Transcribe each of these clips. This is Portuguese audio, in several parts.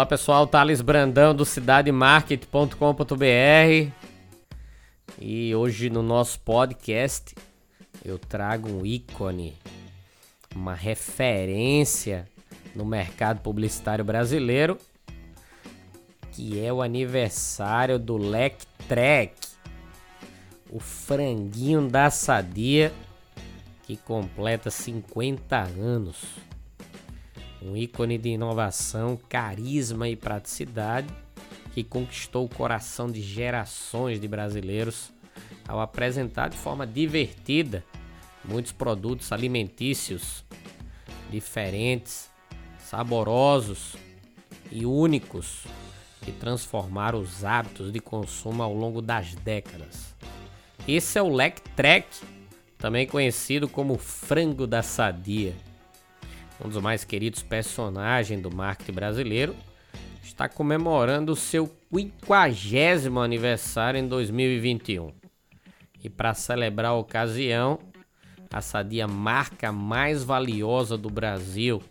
Olá pessoal, Thales Brandão do cidademarket.com.br e hoje no nosso podcast eu trago um ícone, uma referência no mercado publicitário brasileiro que é o aniversário do Lectrek, o franguinho da Sadia que completa 50 anos um ícone de inovação, carisma e praticidade que conquistou o coração de gerações de brasileiros ao apresentar de forma divertida muitos produtos alimentícios diferentes, saborosos e únicos que transformaram os hábitos de consumo ao longo das décadas. Esse é o Lec Trek, também conhecido como frango da sadia um dos mais queridos personagens do marketing brasileiro, está comemorando seu 50 aniversário em 2021. E para celebrar a ocasião, a Sadia marca mais valiosa do Brasil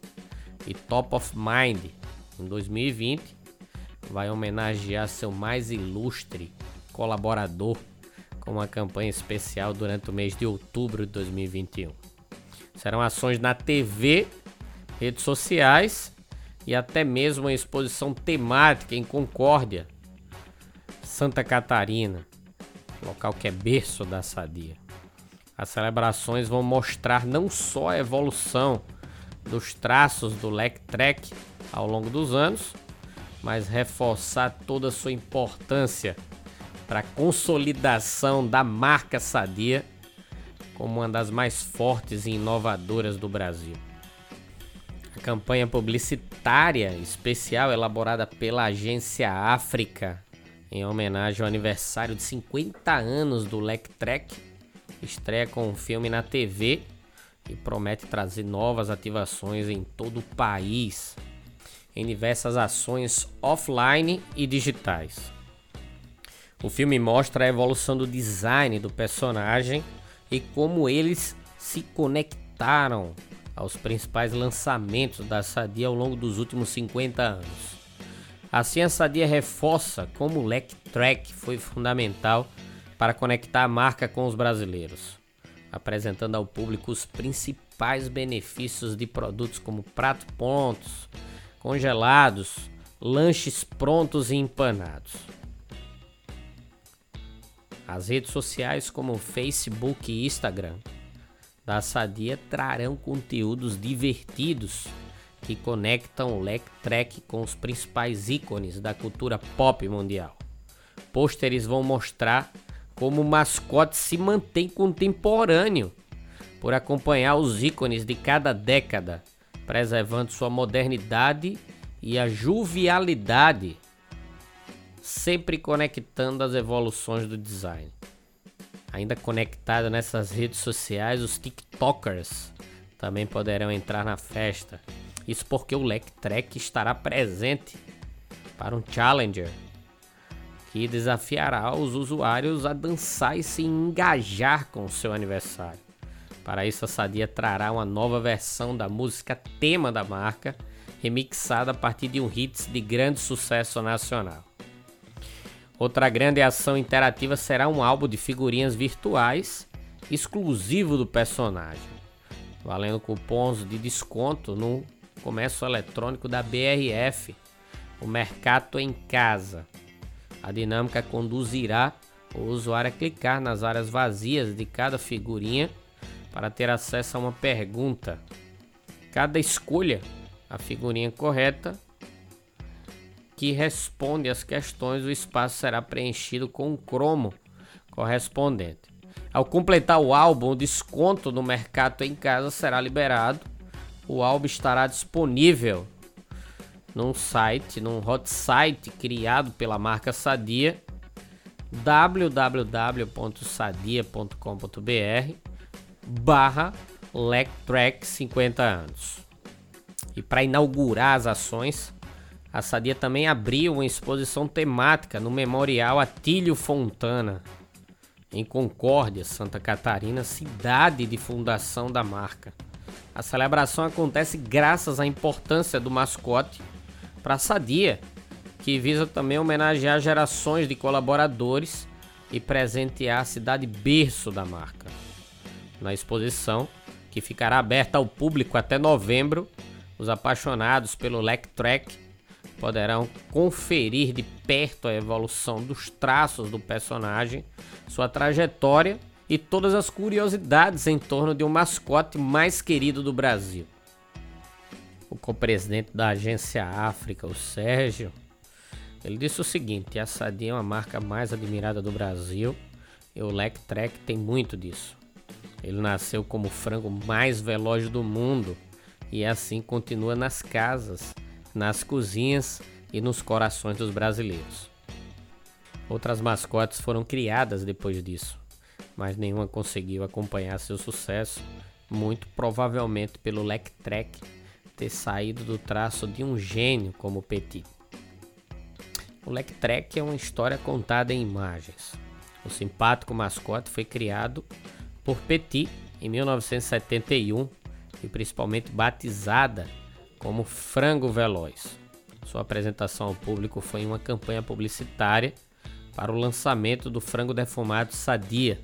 e top of mind em 2020 vai homenagear seu mais ilustre colaborador com uma campanha especial durante o mês de outubro de 2021. Serão ações na TV redes sociais e até mesmo uma exposição temática em Concórdia, Santa Catarina, local que é berço da sadia. As celebrações vão mostrar não só a evolução dos traços do Lectrek ao longo dos anos, mas reforçar toda a sua importância para a consolidação da marca Sadia como uma das mais fortes e inovadoras do Brasil. Campanha publicitária especial elaborada pela agência África em homenagem ao aniversário de 50 anos do Lectrek estreia com um filme na TV e promete trazer novas ativações em todo o país em diversas ações offline e digitais. O filme mostra a evolução do design do personagem e como eles se conectaram aos principais lançamentos da Sadia ao longo dos últimos 50 anos. Assim, a Sadia reforça como o Lec Track foi fundamental para conectar a marca com os brasileiros, apresentando ao público os principais benefícios de produtos como pratos prontos, congelados, lanches prontos e empanados. As redes sociais como Facebook e Instagram da Sadia trarão conteúdos divertidos que conectam o Lec Trek com os principais ícones da cultura pop mundial. Pôsteres vão mostrar como o mascote se mantém contemporâneo por acompanhar os ícones de cada década, preservando sua modernidade e a jovialidade, sempre conectando as evoluções do design ainda conectado nessas redes sociais, os TikTokers também poderão entrar na festa. Isso porque o Lectrek estará presente para um Challenger que desafiará os usuários a dançar e se engajar com o seu aniversário. Para isso, a Sadia trará uma nova versão da música tema da marca, remixada a partir de um hits de grande sucesso nacional. Outra grande ação interativa será um álbum de figurinhas virtuais exclusivo do personagem, valendo cupons de desconto no comércio eletrônico da BRF, o Mercato em Casa. A dinâmica conduzirá o usuário a clicar nas áreas vazias de cada figurinha para ter acesso a uma pergunta. Cada escolha, a figurinha correta, que responde às questões, o espaço será preenchido com um cromo correspondente. Ao completar o álbum, o desconto no mercado em casa será liberado. O álbum estará disponível num site, num hot site criado pela marca Sadia, www.sadia.com.br barra Lectrack 50 anos. E para inaugurar as ações, a Sadia também abriu uma exposição temática no Memorial Atílio Fontana, em Concórdia, Santa Catarina, cidade de fundação da marca. A celebração acontece graças à importância do mascote para a Sadia, que visa também homenagear gerações de colaboradores e presentear a cidade berço da marca. Na exposição, que ficará aberta ao público até novembro, os apaixonados pelo Lectrack poderão conferir de perto a evolução dos traços do personagem, sua trajetória e todas as curiosidades em torno de um mascote mais querido do Brasil. O co-presidente da agência África, o Sérgio, ele disse o seguinte: a Sadia é uma marca mais admirada do Brasil e o Lec Trek tem muito disso. Ele nasceu como o frango mais veloz do mundo e assim continua nas casas nas cozinhas e nos corações dos brasileiros. Outras mascotes foram criadas depois disso, mas nenhuma conseguiu acompanhar seu sucesso, muito provavelmente pelo Lectrek ter saído do traço de um gênio como Petit. O Lectrek é uma história contada em imagens. O simpático mascote foi criado por Petit em 1971 e principalmente batizada como Frango Veloz. Sua apresentação ao público foi uma campanha publicitária para o lançamento do frango defumado Sadia,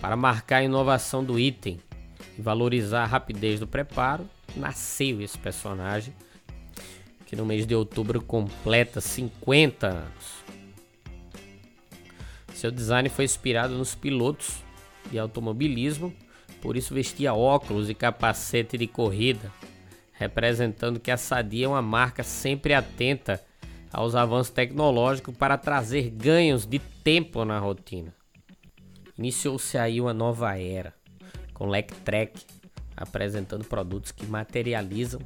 para marcar a inovação do item e valorizar a rapidez do preparo, nasceu esse personagem que no mês de outubro completa 50 anos. Seu design foi inspirado nos pilotos de automobilismo, por isso vestia óculos e capacete de corrida representando que a Sadia é uma marca sempre atenta aos avanços tecnológicos para trazer ganhos de tempo na rotina. Iniciou-se aí uma nova era, com Lectrek apresentando produtos que materializam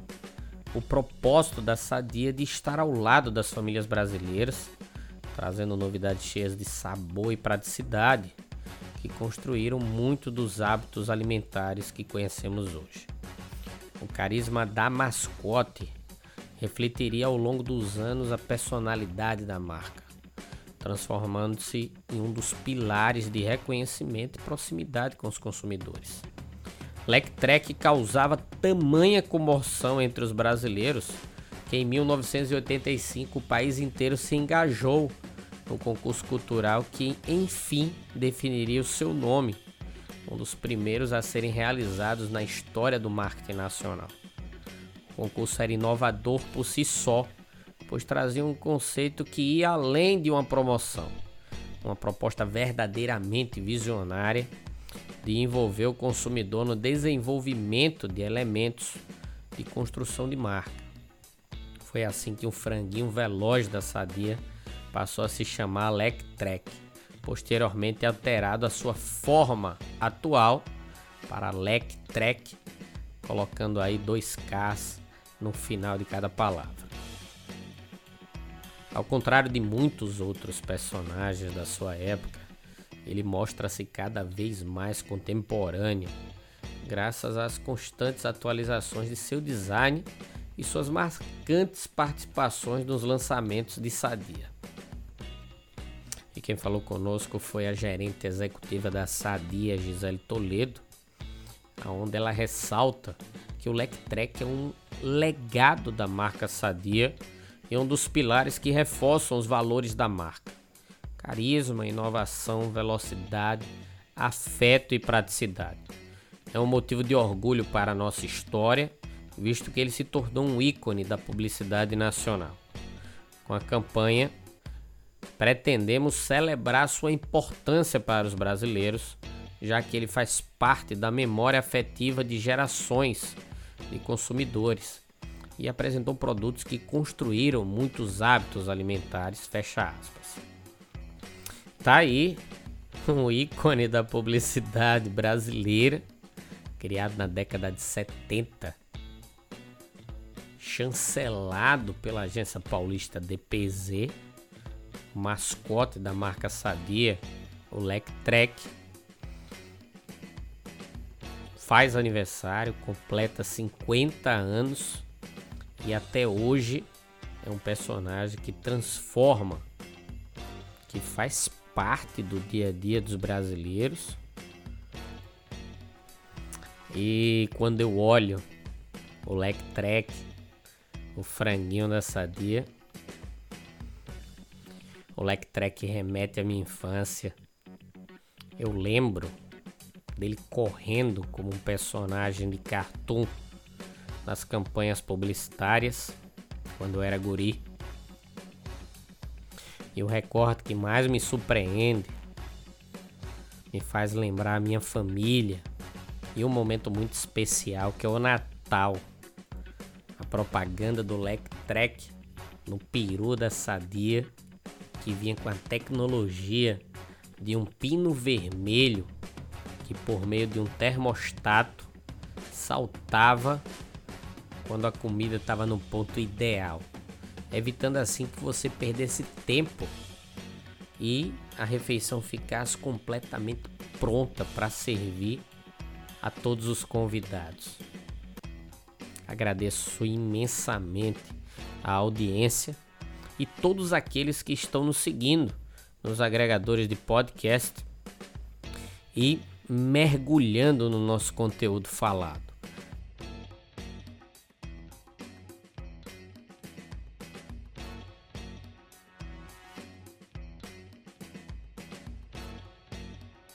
o propósito da Sadia de estar ao lado das famílias brasileiras, trazendo novidades cheias de sabor e praticidade que construíram muito dos hábitos alimentares que conhecemos hoje. O carisma da mascote refletiria ao longo dos anos a personalidade da marca, transformando-se em um dos pilares de reconhecimento e proximidade com os consumidores. Lectrek causava tamanha comoção entre os brasileiros que em 1985 o país inteiro se engajou no concurso cultural que enfim definiria o seu nome um dos primeiros a serem realizados na história do marketing nacional. O concurso era inovador por si só, pois trazia um conceito que ia além de uma promoção, uma proposta verdadeiramente visionária de envolver o consumidor no desenvolvimento de elementos de construção de marca. Foi assim que o franguinho veloz da Sadia passou a se chamar Lectrek posteriormente alterado a sua forma atual para Lec Trek, colocando aí dois Ks no final de cada palavra. Ao contrário de muitos outros personagens da sua época, ele mostra-se cada vez mais contemporâneo, graças às constantes atualizações de seu design e suas marcantes participações nos lançamentos de Sadia. E quem falou conosco foi a gerente executiva da Sadia, Gisele Toledo, onde ela ressalta que o Lectrek é um legado da marca Sadia e um dos pilares que reforçam os valores da marca. Carisma, inovação, velocidade, afeto e praticidade. É um motivo de orgulho para a nossa história, visto que ele se tornou um ícone da publicidade nacional. Com a campanha pretendemos celebrar sua importância para os brasileiros, já que ele faz parte da memória afetiva de gerações de consumidores e apresentou produtos que construíram muitos hábitos alimentares, fecha aspas. Tá aí um ícone da publicidade brasileira, criado na década de 70, chancelado pela agência paulista DPZ, mascote da marca Sadia, o Lectrek. Faz aniversário, completa 50 anos e até hoje é um personagem que transforma, que faz parte do dia a dia dos brasileiros. E quando eu olho o Lectrek, o franguinho da sadia, o Lectrek remete à minha infância. Eu lembro dele correndo como um personagem de cartoon nas campanhas publicitárias quando eu era guri. E o recorde que mais me surpreende, me faz lembrar a minha família e um momento muito especial que é o Natal. A propaganda do Lectrek no peru da Sadia que vinha com a tecnologia de um pino vermelho que por meio de um termostato saltava quando a comida estava no ponto ideal, evitando assim que você perdesse tempo e a refeição ficasse completamente pronta para servir a todos os convidados. Agradeço imensamente a audiência e todos aqueles que estão nos seguindo nos agregadores de podcast e mergulhando no nosso conteúdo falado.